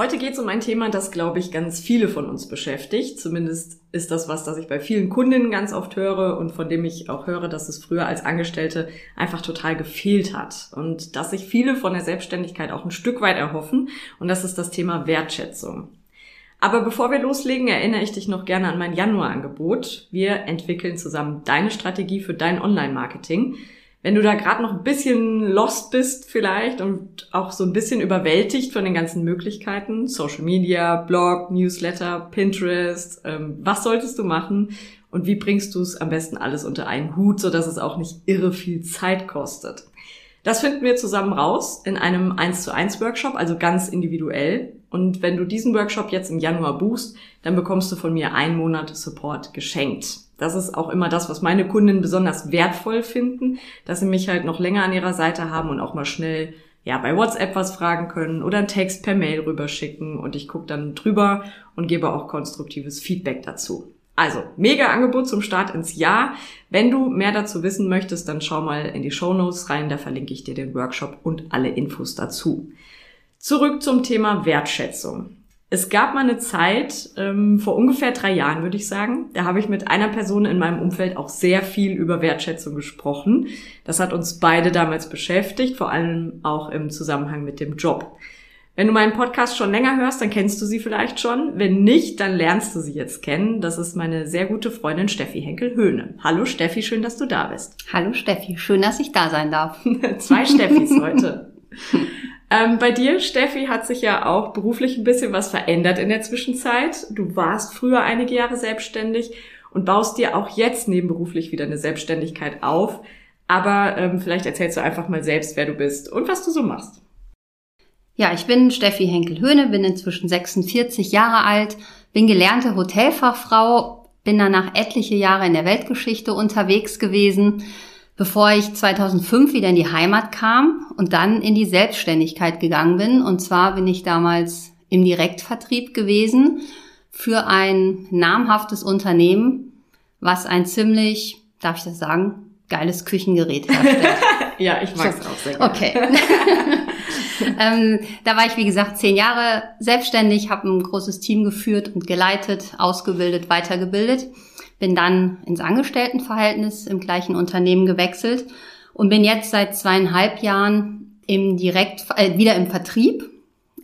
Heute geht es um ein Thema, das, glaube ich, ganz viele von uns beschäftigt. Zumindest ist das was, das ich bei vielen Kundinnen ganz oft höre und von dem ich auch höre, dass es früher als Angestellte einfach total gefehlt hat und dass sich viele von der Selbstständigkeit auch ein Stück weit erhoffen. Und das ist das Thema Wertschätzung. Aber bevor wir loslegen, erinnere ich dich noch gerne an mein Januarangebot. Wir entwickeln zusammen deine Strategie für dein Online-Marketing. Wenn du da gerade noch ein bisschen lost bist vielleicht und auch so ein bisschen überwältigt von den ganzen Möglichkeiten, Social Media, Blog, Newsletter, Pinterest, ähm, was solltest du machen und wie bringst du es am besten alles unter einen Hut, sodass es auch nicht irre viel Zeit kostet? Das finden wir zusammen raus in einem 1 zu 1 Workshop, also ganz individuell. Und wenn du diesen Workshop jetzt im Januar buchst, dann bekommst du von mir einen Monat Support geschenkt. Das ist auch immer das, was meine Kunden besonders wertvoll finden, dass sie mich halt noch länger an ihrer Seite haben und auch mal schnell ja, bei WhatsApp was fragen können oder einen Text per Mail rüberschicken und ich gucke dann drüber und gebe auch konstruktives Feedback dazu. Also, mega Angebot zum Start ins Jahr. Wenn du mehr dazu wissen möchtest, dann schau mal in die Show Notes rein, da verlinke ich dir den Workshop und alle Infos dazu. Zurück zum Thema Wertschätzung. Es gab mal eine Zeit, ähm, vor ungefähr drei Jahren würde ich sagen, da habe ich mit einer Person in meinem Umfeld auch sehr viel über Wertschätzung gesprochen. Das hat uns beide damals beschäftigt, vor allem auch im Zusammenhang mit dem Job. Wenn du meinen Podcast schon länger hörst, dann kennst du sie vielleicht schon. Wenn nicht, dann lernst du sie jetzt kennen. Das ist meine sehr gute Freundin Steffi Henkel-Höhne. Hallo Steffi, schön, dass du da bist. Hallo Steffi, schön, dass ich da sein darf. Zwei Steffis heute. Ähm, bei dir, Steffi, hat sich ja auch beruflich ein bisschen was verändert in der Zwischenzeit. Du warst früher einige Jahre selbstständig und baust dir auch jetzt nebenberuflich wieder eine Selbstständigkeit auf. Aber ähm, vielleicht erzählst du einfach mal selbst, wer du bist und was du so machst. Ja, ich bin Steffi Henkel-Höhne, bin inzwischen 46 Jahre alt, bin gelernte Hotelfachfrau, bin danach etliche Jahre in der Weltgeschichte unterwegs gewesen, bevor ich 2005 wieder in die Heimat kam und dann in die Selbstständigkeit gegangen bin. Und zwar bin ich damals im Direktvertrieb gewesen für ein namhaftes Unternehmen, was ein ziemlich, darf ich das sagen, geiles Küchengerät herstellt. ja, ich mag es auch sehr gerne. Okay. ähm, da war ich, wie gesagt, zehn Jahre selbstständig, habe ein großes Team geführt und geleitet, ausgebildet, weitergebildet. Bin dann ins Angestelltenverhältnis im gleichen Unternehmen gewechselt und bin jetzt seit zweieinhalb Jahren im Direkt, äh, wieder im Vertrieb.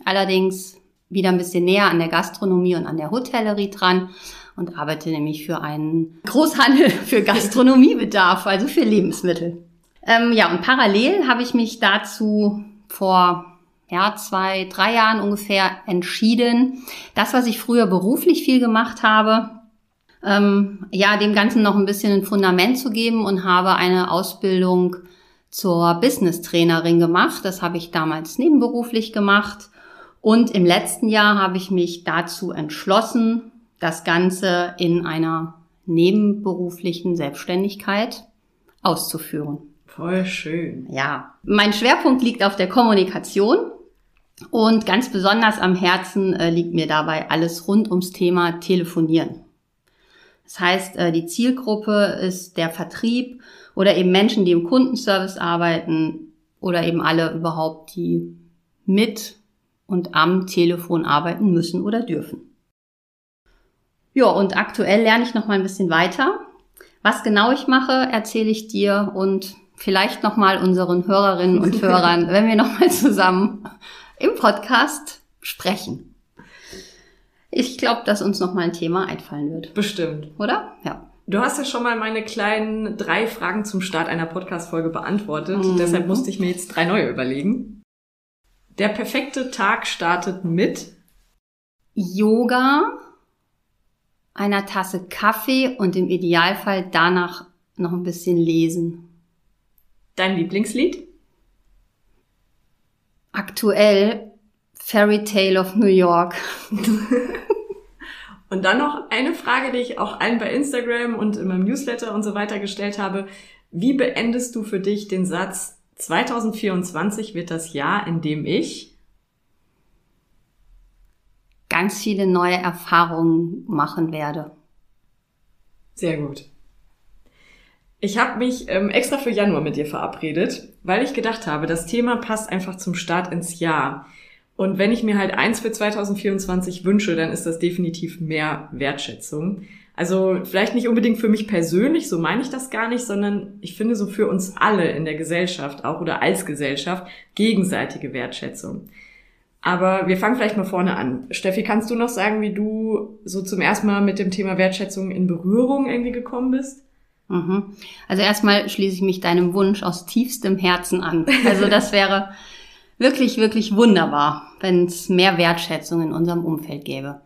Allerdings wieder ein bisschen näher an der Gastronomie und an der Hotellerie dran und arbeite nämlich für einen Großhandel für Gastronomiebedarf, also für Lebensmittel. Ähm, ja, und parallel habe ich mich dazu vor ja, zwei, drei Jahren ungefähr entschieden, das, was ich früher beruflich viel gemacht habe, ähm, ja, dem Ganzen noch ein bisschen ein Fundament zu geben und habe eine Ausbildung zur Business Trainerin gemacht. Das habe ich damals nebenberuflich gemacht. Und im letzten Jahr habe ich mich dazu entschlossen, das Ganze in einer nebenberuflichen Selbstständigkeit auszuführen. Voll schön. Ja, mein Schwerpunkt liegt auf der Kommunikation und ganz besonders am Herzen äh, liegt mir dabei alles rund ums Thema Telefonieren. Das heißt, äh, die Zielgruppe ist der Vertrieb oder eben Menschen, die im Kundenservice arbeiten oder eben alle überhaupt, die mit und am Telefon arbeiten müssen oder dürfen. Ja, und aktuell lerne ich noch mal ein bisschen weiter. Was genau ich mache, erzähle ich dir und vielleicht nochmal unseren Hörerinnen und Hörern, wenn wir nochmal zusammen im Podcast sprechen. Ich glaube, dass uns nochmal ein Thema einfallen wird. Bestimmt. Oder? Ja. Du hast ja schon mal meine kleinen drei Fragen zum Start einer Podcast-Folge beantwortet. Mhm. Deshalb musste ich mir jetzt drei neue überlegen. Der perfekte Tag startet mit Yoga, einer Tasse Kaffee und im Idealfall danach noch ein bisschen lesen. Dein Lieblingslied? Aktuell Fairy Tale of New York. und dann noch eine Frage, die ich auch allen bei Instagram und in meinem Newsletter und so weiter gestellt habe. Wie beendest du für dich den Satz, 2024 wird das Jahr, in dem ich ganz viele neue Erfahrungen machen werde. Sehr gut. Ich habe mich ähm, extra für Januar mit dir verabredet, weil ich gedacht habe, das Thema passt einfach zum Start ins Jahr. Und wenn ich mir halt eins für 2024 wünsche, dann ist das definitiv mehr Wertschätzung. Also vielleicht nicht unbedingt für mich persönlich, so meine ich das gar nicht, sondern ich finde so für uns alle in der Gesellschaft auch oder als Gesellschaft gegenseitige Wertschätzung. Aber wir fangen vielleicht mal vorne an. Steffi, kannst du noch sagen, wie du so zum ersten Mal mit dem Thema Wertschätzung in Berührung irgendwie gekommen bist? Mhm. Also erstmal schließe ich mich deinem Wunsch aus tiefstem Herzen an. Also das wäre wirklich, wirklich wunderbar, wenn es mehr Wertschätzung in unserem Umfeld gäbe.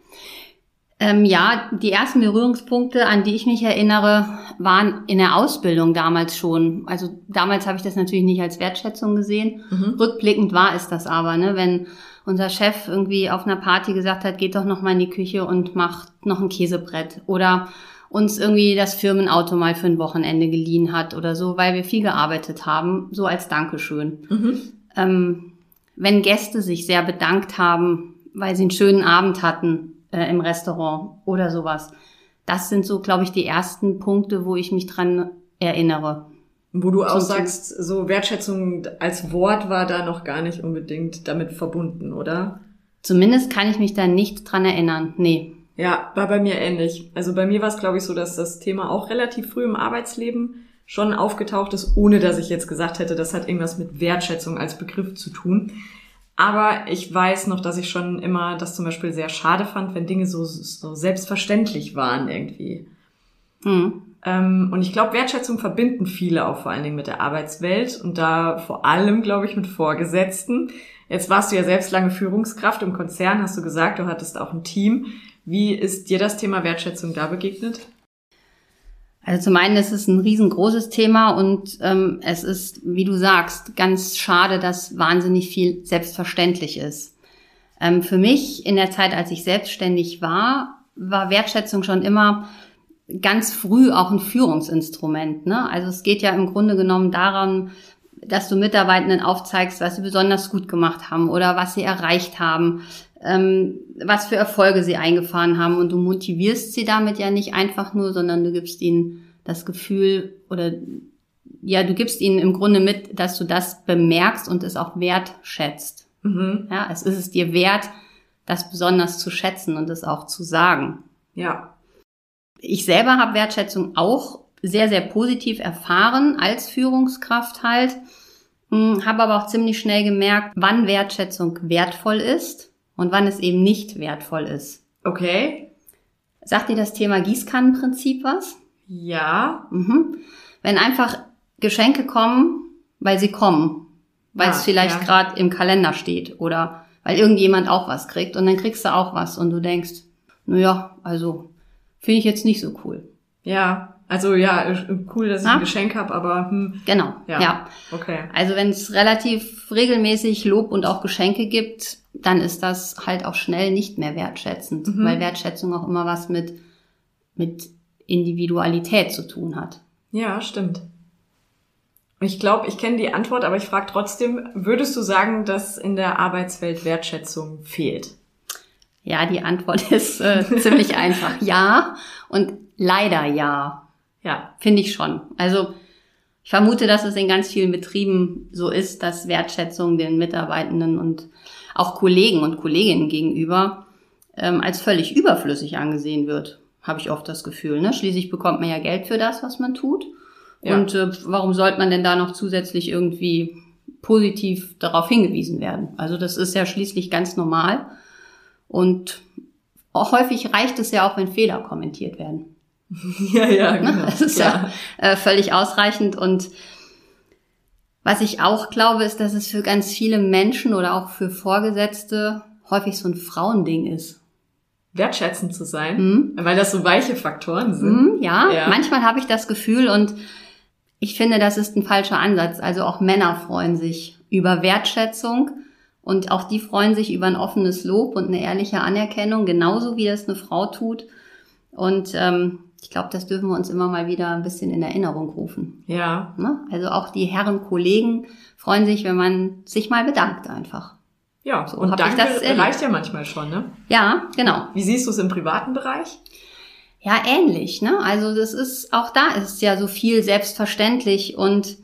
Ähm, ja, die ersten Berührungspunkte, an die ich mich erinnere, waren in der Ausbildung damals schon. Also damals habe ich das natürlich nicht als Wertschätzung gesehen. Mhm. Rückblickend war es das aber, ne? wenn unser Chef irgendwie auf einer Party gesagt hat, geht doch noch mal in die Küche und macht noch ein Käsebrett oder uns irgendwie das Firmenauto mal für ein Wochenende geliehen hat oder so, weil wir viel gearbeitet haben, so als Dankeschön. Mhm. Ähm, wenn Gäste sich sehr bedankt haben, weil sie einen schönen Abend hatten, äh, im Restaurant oder sowas. Das sind so, glaube ich, die ersten Punkte, wo ich mich dran erinnere. Wo du auch sagst, so Wertschätzung als Wort war da noch gar nicht unbedingt damit verbunden, oder? Zumindest kann ich mich da nicht dran erinnern. Nee. Ja, war bei mir ähnlich. Also bei mir war es, glaube ich, so, dass das Thema auch relativ früh im Arbeitsleben schon aufgetaucht ist, ohne dass ich jetzt gesagt hätte, das hat irgendwas mit Wertschätzung als Begriff zu tun. Aber ich weiß noch, dass ich schon immer das zum Beispiel sehr schade fand, wenn Dinge so, so selbstverständlich waren irgendwie. Mhm. Ähm, und ich glaube, Wertschätzung verbinden viele auch vor allen Dingen mit der Arbeitswelt und da vor allem, glaube ich, mit Vorgesetzten. Jetzt warst du ja selbst lange Führungskraft im Konzern, hast du gesagt, du hattest auch ein Team. Wie ist dir das Thema Wertschätzung da begegnet? Also zum einen ist es ein riesengroßes Thema und ähm, es ist, wie du sagst, ganz schade, dass wahnsinnig viel selbstverständlich ist. Ähm, für mich in der Zeit, als ich selbstständig war, war Wertschätzung schon immer ganz früh auch ein Führungsinstrument. Ne? Also es geht ja im Grunde genommen daran, dass du Mitarbeitenden aufzeigst, was sie besonders gut gemacht haben oder was sie erreicht haben, was für Erfolge sie eingefahren haben. Und du motivierst sie damit ja nicht einfach nur, sondern du gibst ihnen das Gefühl oder ja, du gibst ihnen im Grunde mit, dass du das bemerkst und es auch wertschätzt. Mhm. Ja, es ist es dir wert, das besonders zu schätzen und es auch zu sagen. Ja. Ich selber habe Wertschätzung auch sehr, sehr positiv erfahren als Führungskraft halt, hm, habe aber auch ziemlich schnell gemerkt, wann Wertschätzung wertvoll ist und wann es eben nicht wertvoll ist. Okay. Sagt dir das Thema Gießkannenprinzip was? Ja. Mhm. Wenn einfach Geschenke kommen, weil sie kommen, weil ah, es vielleicht ja. gerade im Kalender steht oder weil irgendjemand auch was kriegt und dann kriegst du auch was und du denkst, naja, also finde ich jetzt nicht so cool. Ja, also ja, cool, dass ich ah? ein Geschenk habe, aber hm, genau, ja. ja. Okay. Also wenn es relativ regelmäßig Lob und auch Geschenke gibt, dann ist das halt auch schnell nicht mehr wertschätzend, mhm. weil Wertschätzung auch immer was mit, mit Individualität zu tun hat. Ja, stimmt. Ich glaube, ich kenne die Antwort, aber ich frage trotzdem, würdest du sagen, dass in der Arbeitswelt Wertschätzung fehlt? Ja, die Antwort ist äh, ziemlich einfach. Ja und leider ja. Ja, finde ich schon. Also ich vermute, dass es in ganz vielen Betrieben so ist, dass Wertschätzung den Mitarbeitenden und auch Kollegen und Kolleginnen gegenüber ähm, als völlig überflüssig angesehen wird, habe ich oft das Gefühl. Ne? Schließlich bekommt man ja Geld für das, was man tut. Ja. Und äh, warum sollte man denn da noch zusätzlich irgendwie positiv darauf hingewiesen werden? Also das ist ja schließlich ganz normal. Und auch häufig reicht es ja auch, wenn Fehler kommentiert werden. Ja, ja, ne? genau. Das ist ja, ja äh, völlig ausreichend und was ich auch glaube, ist, dass es für ganz viele Menschen oder auch für Vorgesetzte häufig so ein Frauending ist. Wertschätzend zu sein, mhm. weil das so weiche Faktoren sind. Mhm, ja, ja, manchmal habe ich das Gefühl und ich finde, das ist ein falscher Ansatz. Also auch Männer freuen sich über Wertschätzung Und auch die freuen sich über ein offenes Lob und eine ehrliche Anerkennung, genauso wie das eine Frau tut. Und ähm, ich glaube, das dürfen wir uns immer mal wieder ein bisschen in Erinnerung rufen. Ja. Ne? Also auch die Herren Kollegen freuen sich, wenn man sich mal bedankt einfach. Ja, So und danke das erlebt. reicht ja manchmal schon, ne? Ja, genau. Wie siehst du es im privaten Bereich? Ja, ähnlich, ne? Also das ist, auch da ist ja so viel selbstverständlich und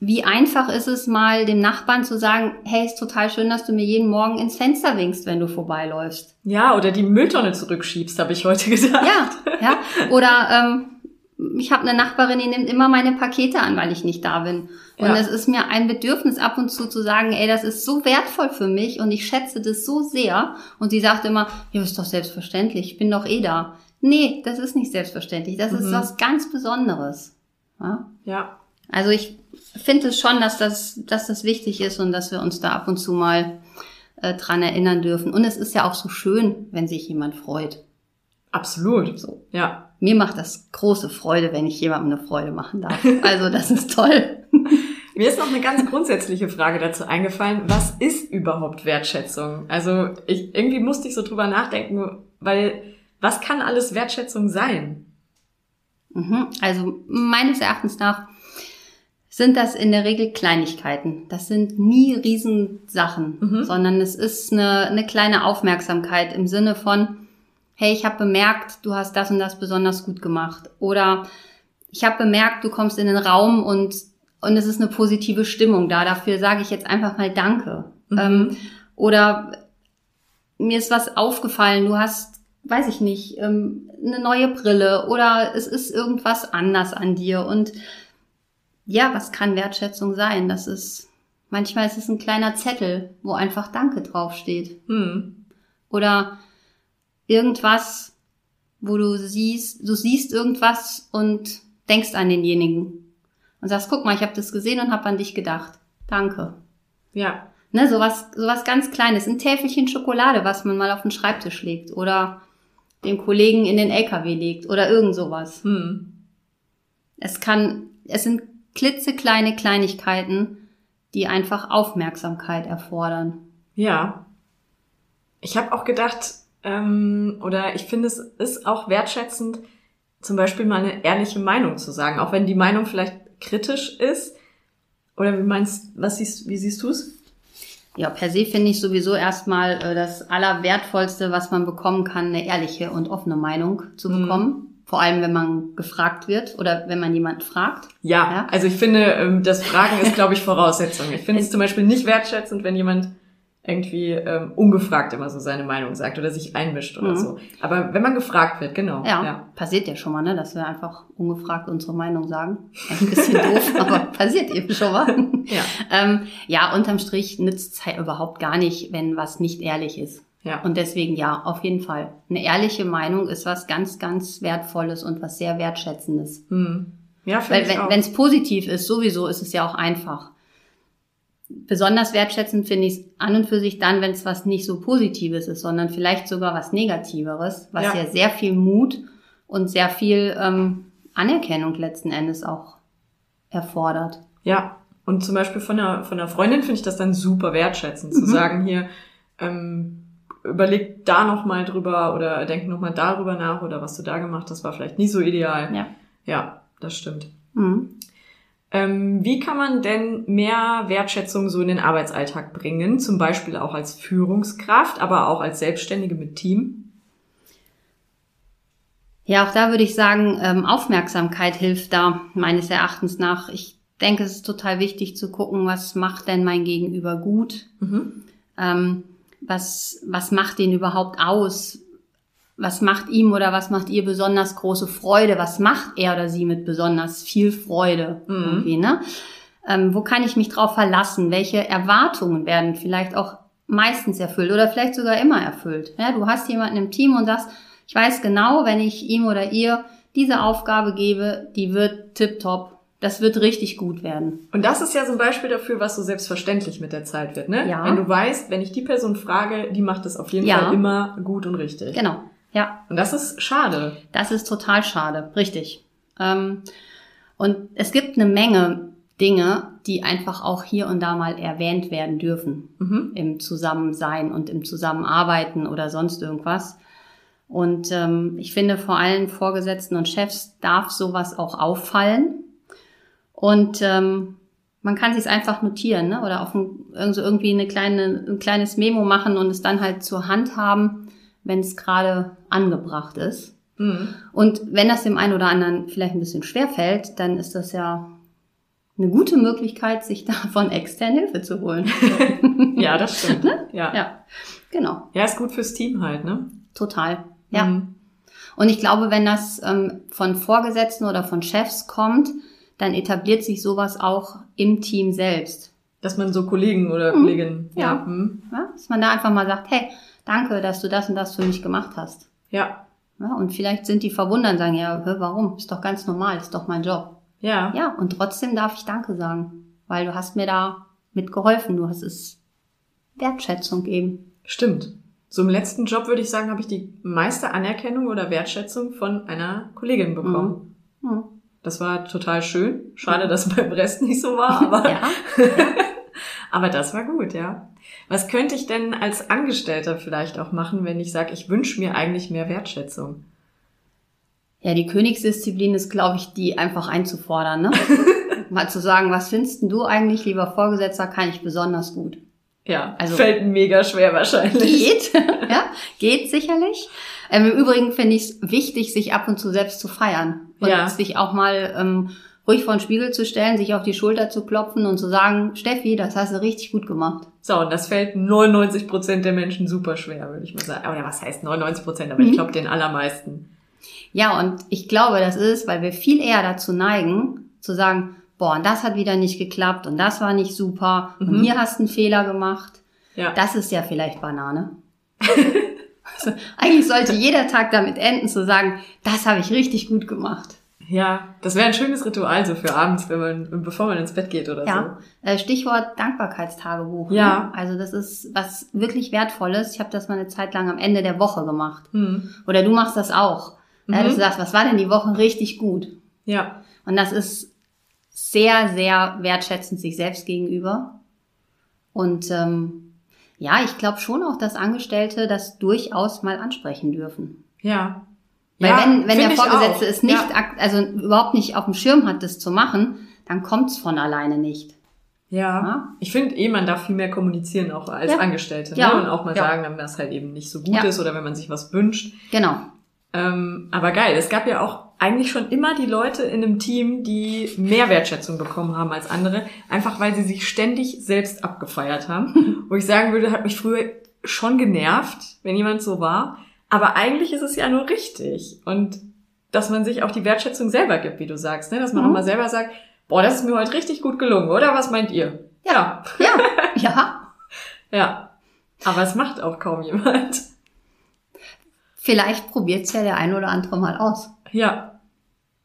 wie einfach ist es mal dem Nachbarn zu sagen, hey, ist total schön, dass du mir jeden Morgen ins Fenster winkst, wenn du vorbeiläufst. Ja, oder die Mülltonne zurückschiebst, habe ich heute gesagt. Ja, ja. Oder ähm, ich habe eine Nachbarin, die nimmt immer meine Pakete an, weil ich nicht da bin. Und Ja. es ist mir ein Bedürfnis ab und zu zu sagen, ey, das ist so wertvoll für mich und ich schätze das so sehr. Und sie sagt immer, ja, ist doch selbstverständlich, ich bin doch eh da. Nee, das ist nicht selbstverständlich. Das ist Mhm. was ganz Besonderes. Ja? Ja. Also ich finde es schon, dass das, dass das wichtig ist und dass wir uns da ab und zu mal äh, dran erinnern dürfen. Und es ist ja auch so schön, wenn sich jemand freut. Absolut. So. Ja. Mir macht das große Freude, wenn ich jemandem eine Freude machen darf. Also das ist toll. Mir ist noch eine ganz grundsätzliche Frage dazu eingefallen. Was ist überhaupt Wertschätzung? Also ich, irgendwie musste ich so drüber nachdenken, weil was kann alles Wertschätzung sein? Mhm. Also meines Erachtens nach sind das in der Regel Kleinigkeiten. Das sind nie Riesensachen, Mhm. sondern es ist eine, eine kleine Aufmerksamkeit im Sinne von, hey, ich habe bemerkt, du hast das und das besonders gut gemacht. Oder ich habe bemerkt, du kommst in den Raum und, und es ist eine positive Stimmung da. Dafür sage ich jetzt einfach mal Danke. Mhm. Ähm, oder mir ist was aufgefallen, du hast, weiß ich nicht, ähm, eine neue Brille oder es ist irgendwas anders an dir. Und ja, was kann Wertschätzung sein? Das ist, manchmal ist es ein kleiner Zettel, wo einfach Danke draufsteht. Hm. Oder irgendwas, wo du siehst, du siehst irgendwas und denkst an denjenigen. Und sagst, guck mal, ich habe das gesehen und habe an dich gedacht. Danke. Ja. Ne, sowas, sowas ganz Kleines, ein Täfelchen Schokolade, was man mal auf den Schreibtisch legt oder dem Kollegen in den LKW legt oder irgend sowas. Hm. Es kann, es sind klitzekleine Kleinigkeiten, die einfach Aufmerksamkeit erfordern. Ja. Ich habe auch gedacht, ähm, oder ich finde, es ist auch wertschätzend, zum Beispiel mal eine ehrliche Meinung zu sagen, auch wenn die Meinung vielleicht kritisch ist. Oder wie meinst, was siehst, wie siehst du es? Ja, per se finde ich sowieso erstmal äh, das Allerwertvollste, was man bekommen kann, eine ehrliche und offene Meinung zu Mhm. Vor allem, wenn man gefragt wird oder wenn man jemanden fragt. Ja, Ja. also ich finde, ähm, das Fragen ist, glaube ich, Voraussetzung. Ich finde es zum Beispiel nicht wertschätzend, wenn jemand irgendwie ähm, ungefragt immer so seine Meinung sagt oder sich einmischt oder Mhm. so. Aber wenn man gefragt wird, genau. Ja, passiert ja schon mal, ne, dass wir einfach ungefragt unsere Meinung sagen. Das ist ein bisschen doof, aber passiert eben schon mal. Ja, Ähm, ja, unterm Strich nützt es halt überhaupt gar nicht, wenn was nicht ehrlich ist. Ja. Und deswegen ja, auf jeden Fall. Eine ehrliche Meinung ist was ganz, ganz Wertvolles und was sehr Wertschätzendes. Hm. Ja, Weil wenn es positiv ist, sowieso ist es ja auch einfach. Besonders wertschätzend finde ich es an und für sich dann, wenn es was nicht so Positives ist, sondern vielleicht sogar was Negativeres, was Ja. ja, sehr viel Mut und sehr viel ähm, Anerkennung letzten Endes auch erfordert. Ja, und zum Beispiel von einer, von einer Freundin finde ich das dann super wertschätzend, zu Mhm. sagen hier, ähm, überleg da noch mal drüber oder denk noch mal darüber nach oder was du da gemacht hast, war vielleicht nicht so ideal. Ja. Ja, das stimmt. Mhm. Ähm, wie kann man denn mehr Wertschätzung so in den Arbeitsalltag bringen? Zum Beispiel auch als Führungskraft, aber auch als Selbstständige mit Team? Ja, auch da würde ich sagen, ähm, Aufmerksamkeit hilft da meines Erachtens nach. Ich denke, es ist total wichtig zu gucken, was macht denn mein Gegenüber gut? Mhm. Ähm, was, was macht den überhaupt aus? Was macht ihm oder was macht ihr besonders große Freude? Was macht er oder sie mit besonders viel Freude? Mhm. Irgendwie, ne? Ähm, wo kann ich mich drauf verlassen? Welche Erwartungen werden vielleicht auch meistens erfüllt oder vielleicht sogar immer erfüllt? Ja, du hast jemanden im Team und sagst, ich weiß genau, wenn ich ihm oder ihr diese Aufgabe gebe, die wird tipptopp. Das wird richtig gut werden. Und das ist ja so ein Beispiel dafür, was so selbstverständlich mit der Zeit wird, ne? Ja. Wenn du weißt, wenn ich die Person frage, die macht es auf jeden Ja. Fall immer gut und richtig. Genau. Ja, Und das ist schade. Das ist total schade, richtig. Ähm, und es gibt eine Menge Dinge, die einfach auch hier und da mal erwähnt werden dürfen Mhm. im Zusammensein und im Zusammenarbeiten oder sonst irgendwas. Und ähm, ich finde, vor allen Vorgesetzten und Chefs darf sowas auch auffallen. Und ähm, man kann sich einfach notieren ne? oder auf ein, irgendwie eine kleine, ein kleines Memo machen und es dann halt zur Hand haben, wenn es gerade angebracht ist. Mhm. Und wenn das dem einen oder anderen vielleicht ein bisschen schwer fällt, dann ist das ja eine gute Möglichkeit, sich da von extern Hilfe zu holen. Ja, das stimmt. Ja. ja. ja, genau, ist gut fürs Team halt, ne? total. Ja. Mhm. Und ich glaube, wenn das ähm, von Vorgesetzten oder von Chefs kommt, dann etabliert sich sowas auch im Team selbst. Dass man so Kollegen oder Mhm. Kolleginnen, ja. Ja. Mhm. Ja? Dass man da einfach mal sagt, hey, danke, dass du das und das für mich gemacht hast. Ja. Ja, und vielleicht sind die verwundert und sagen, ja, hä, warum? Ist doch ganz normal, ist doch mein Job. Ja. Ja, und trotzdem darf ich Danke sagen, weil du hast mir da mitgeholfen. Du hast es Wertschätzung eben. Stimmt. So im letzten Job würde ich sagen, habe ich die meiste Anerkennung oder Wertschätzung von einer Kollegin bekommen. Hm. Das war total schön. Schade, dass es beim Rest nicht so war, aber, Ja. aber das war gut, ja. Was könnte ich denn als Angestellter vielleicht auch machen, wenn ich sage, ich wünsche mir eigentlich mehr Wertschätzung? ja, die Königsdisziplin ist, glaube ich, die einfach einzufordern. Ne? Mal zu sagen, was findest du eigentlich, lieber Vorgesetzter, kann ich besonders gut. Ja, Also- fällt mega schwer wahrscheinlich. Geht, ja, geht sicherlich. Ähm, Im Übrigen finde ich es wichtig, sich ab und zu selbst zu feiern. Und Ja. sich auch mal ähm, ruhig vor den Spiegel zu stellen, sich auf die Schulter zu klopfen und zu sagen, Steffi, das hast du richtig gut gemacht. So, und das fällt 99 Prozent der Menschen super schwer, würde ich mal sagen. Oder was heißt 99 Prozent? Aber ich Mhm. glaube den allermeisten. Ja, und ich glaube, das ist, weil wir viel eher dazu neigen, zu sagen, boah, und das hat wieder nicht geklappt und das war nicht super und Mhm. hier hast du einen Fehler gemacht. Ja. Das ist ja vielleicht Banane. also, eigentlich sollte jeder Tag damit enden, zu sagen, das habe ich richtig gut gemacht. Ja, das wäre ein schönes Ritual so für abends, wenn man, bevor man ins Bett geht oder Ja, äh, Stichwort Dankbarkeitstagebuch. Ja. Ne? Also das ist was wirklich Wertvolles. Ich habe das mal eine Zeit lang am Ende der Woche gemacht. so. Hm. Oder du machst das auch. Ja, Mhm. dass du sagst, was war denn die Woche richtig gut? Ja, Und das ist sehr, sehr wertschätzend sich selbst gegenüber. Und ähm, ja, ich glaube schon auch, dass Angestellte das durchaus mal ansprechen dürfen. ja. Weil ja, wenn, wenn der Vorgesetzte es nicht, Ja. also überhaupt nicht auf dem Schirm hat, das zu machen, dann kommt es von alleine nicht. Ja. Ja. Ich finde eh, man darf viel mehr kommunizieren, auch als Ja. Angestellte. Ja. Ne? Und auch mal Ja. sagen, wenn das halt eben nicht so gut Ja. ist oder wenn man sich was wünscht. Genau. Ähm, aber geil, es gab ja auch eigentlich schon immer die Leute in einem Team, die mehr Wertschätzung bekommen haben als andere, einfach weil sie sich ständig selbst abgefeiert haben. Wo ich sagen würde, hat mich früher schon genervt, wenn jemand so war. Aber eigentlich ist es ja nur richtig. Und dass man sich auch die Wertschätzung selber gibt, wie du sagst, ne? dass man Mhm. auch mal selber sagt, boah, das ist mir heute richtig gut gelungen, oder? Was meint ihr? Ja. Ja, ja. Ja. Aber es macht auch kaum jemand. Vielleicht probiert's ja der ein oder andere mal aus. Ja.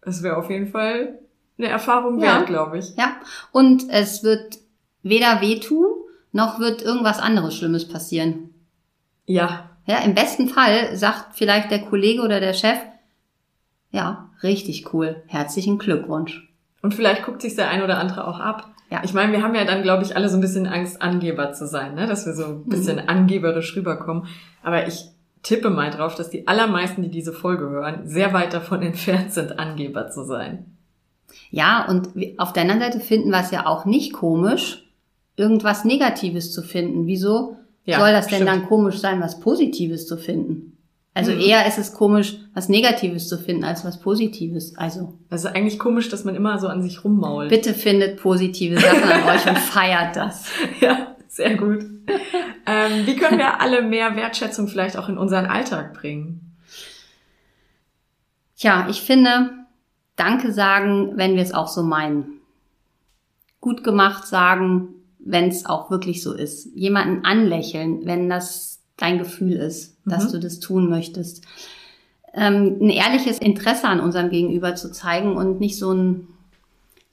Es wäre auf jeden Fall eine Erfahrung Ja. wert, glaube ich. Ja. Und es wird weder wehtun, noch wird irgendwas anderes Schlimmes passieren. Ja. Ja, im besten Fall sagt vielleicht der Kollege oder der Chef, ja, richtig cool, herzlichen Glückwunsch. Und vielleicht guckt sich der ein oder andere auch ab. Ja. Ich meine, wir haben ja dann, glaube ich, alle so ein bisschen Angst, Angeber zu sein, ne? dass wir so ein bisschen angeberisch rüberkommen. Aber ich tippe mal drauf, dass die allermeisten, die diese Folge hören, sehr weit davon entfernt sind, Angeber zu sein. Ja, und auf der anderen Seite finden wir es ja auch nicht komisch, irgendwas Negatives zu finden. Wieso Ja, soll das denn stimmt. dann komisch sein, was Positives zu finden? Also Mhm. eher ist es komisch, was Negatives zu finden, als was Positives. Also ist eigentlich komisch, dass man immer so an sich rummault. bitte findet positive Sachen an euch und feiert das. Ja, sehr gut. ähm, wie können wir alle mehr Wertschätzung vielleicht auch in unseren Alltag bringen? Tja, ich finde, Danke sagen, wenn wir es auch so meinen. Gut gemacht sagen, wenn es auch wirklich so ist. Jemanden anlächeln, wenn das dein Gefühl ist, dass Mhm. du das tun möchtest. Ähm, ein ehrliches Interesse an unserem Gegenüber zu zeigen und nicht so ein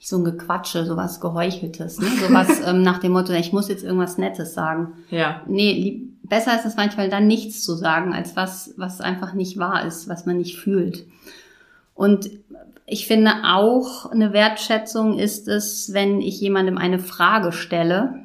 nicht so ein Gequatsche, sowas Geheucheltes, ne? sowas ähm, nach dem Motto, ich muss jetzt irgendwas Nettes sagen. Ja, Nee, besser ist es manchmal dann nichts zu sagen, als was, was einfach nicht wahr ist, was man nicht fühlt. Und ich finde auch eine Wertschätzung ist es, wenn ich jemandem eine Frage stelle,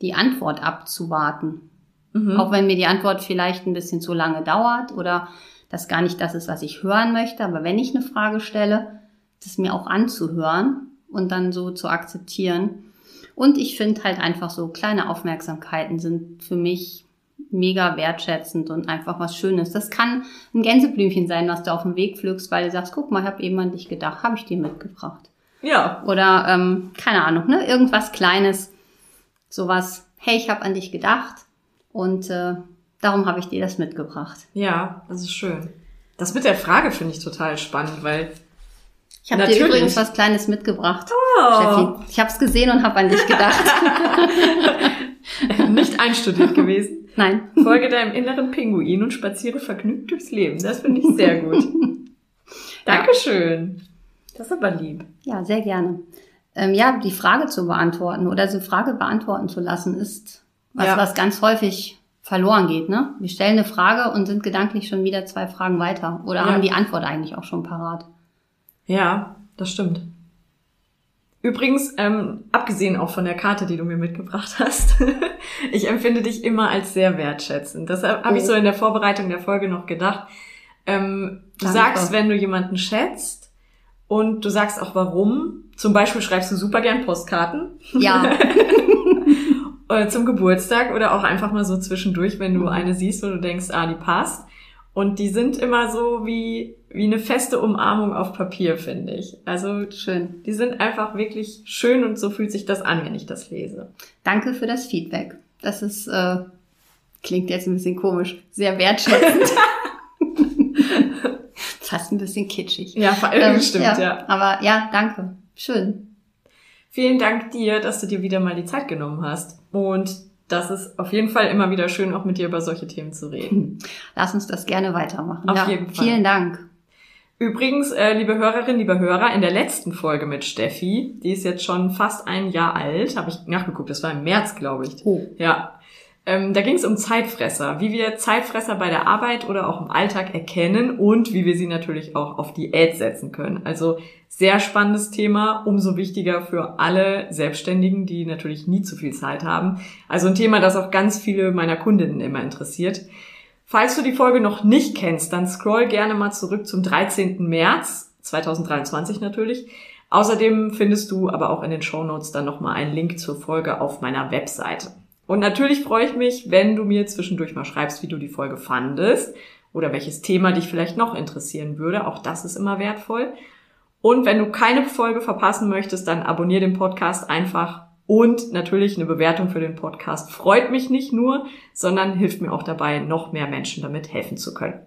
die Antwort abzuwarten. Mhm. Auch wenn mir die Antwort vielleicht ein bisschen zu lange dauert oder das gar nicht das ist, was ich hören möchte. Aber wenn ich eine Frage stelle, das mir auch anzuhören und dann so zu akzeptieren. Und ich finde halt einfach so kleine Aufmerksamkeiten sind für mich mega wertschätzend und einfach was Schönes. Das kann ein Gänseblümchen sein, was du auf dem Weg pflückst, weil du sagst, guck mal, ich habe eben an dich gedacht, habe ich dir mitgebracht. Ja. Oder ähm, keine Ahnung, ne? Irgendwas Kleines, sowas, hey, ich habe an dich gedacht und äh, darum habe ich dir das mitgebracht. Ja, das ist schön. Das mit der Frage finde ich total spannend, weil ich habe dir übrigens was Kleines mitgebracht, oh. Steffi. Ich habe es gesehen und habe an dich gedacht. Nicht einstudiert gewesen. Nein. Folge deinem inneren Pinguin und spaziere vergnügt durchs Leben. Das finde ich sehr gut. Dankeschön. Das ist aber lieb. Ja, sehr gerne. Ähm, ja, die Frage zu beantworten oder diese Frage beantworten zu lassen, ist was, ja. was ganz häufig verloren geht. Ne? Wir stellen eine Frage und sind gedanklich schon wieder zwei Fragen weiter oder ja. haben die Antwort eigentlich auch schon parat. Ja, das stimmt. Übrigens, ähm, abgesehen auch von der Karte, die du mir mitgebracht hast, ich empfinde dich immer als sehr wertschätzend. Deshalb habe ich so in der Vorbereitung der Folge noch gedacht. Ähm, du Danke. sagst, wenn du jemanden schätzt und du sagst auch warum. Zum Beispiel schreibst du super gern Postkarten. Ja. zum Geburtstag oder auch einfach mal so zwischendurch, wenn du mhm. eine siehst, wo du denkst, ah, die passt. Und die sind immer so wie, wie eine feste Umarmung auf Papier, finde ich. Also schön. Die sind einfach wirklich schön und so fühlt sich das an, wenn ich das lese. Danke für das Feedback. Das ist, äh, klingt jetzt ein bisschen komisch, sehr wertschätzend. Fast ein bisschen kitschig. Ja, ähm, stimmt, ja, ja. Aber ja, danke. Schön. Vielen Dank dir, dass du dir wieder mal die Zeit genommen hast. Und das ist auf jeden Fall immer wieder schön, auch mit dir über solche Themen zu reden. Lass uns das gerne weitermachen. Auf ja, jeden Fall. Vielen Dank. Übrigens, äh, liebe Hörerinnen, liebe Hörer, in der letzten Folge mit Steffi, die ist jetzt schon fast ein Jahr alt, habe ich nachgeguckt, das war im März, glaube ich. Oh. Ja. Ähm, da ging es um Zeitfresser, wie wir Zeitfresser bei der Arbeit oder auch im Alltag erkennen und wie wir sie natürlich auch auf Diät setzen können. Also sehr spannendes Thema, umso wichtiger für alle Selbstständigen, die natürlich nie zu viel Zeit haben. Also ein Thema, das auch ganz viele meiner Kundinnen immer interessiert. Falls du die Folge noch nicht kennst, dann scroll gerne mal zurück zum 13. März 2023 natürlich. Außerdem findest du aber auch in den Show Notes dann nochmal einen Link zur Folge auf meiner Webseite. Und natürlich freue ich mich, wenn du mir zwischendurch mal schreibst, wie du die Folge fandest oder welches Thema dich vielleicht noch interessieren würde. Auch das ist immer wertvoll. Und wenn du keine Folge verpassen möchtest, dann abonniere den Podcast einfach und natürlich eine Bewertung für den Podcast freut mich nicht nur, sondern hilft mir auch dabei, noch mehr Menschen damit helfen zu können.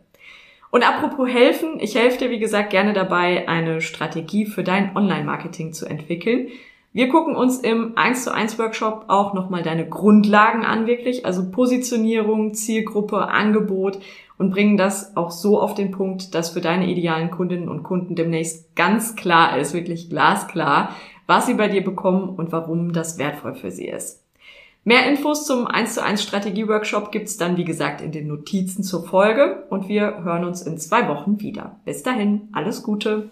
Und apropos helfen, ich helfe dir, wie gesagt, gerne dabei, eine Strategie für dein Online-Marketing zu entwickeln. Wir gucken uns im 1 zu 1 Workshop auch nochmal deine Grundlagen an, wirklich, also Positionierung, Zielgruppe, Angebot und bringen das auch so auf den Punkt, dass für deine idealen Kundinnen und Kunden demnächst ganz klar ist, wirklich glasklar, was sie bei dir bekommen und warum das wertvoll für sie ist. Mehr Infos zum 1 zu 1 Strategie Workshop gibt's dann, wie gesagt, in den Notizen zur Folge und wir hören uns in zwei Wochen wieder. Bis dahin, alles Gute!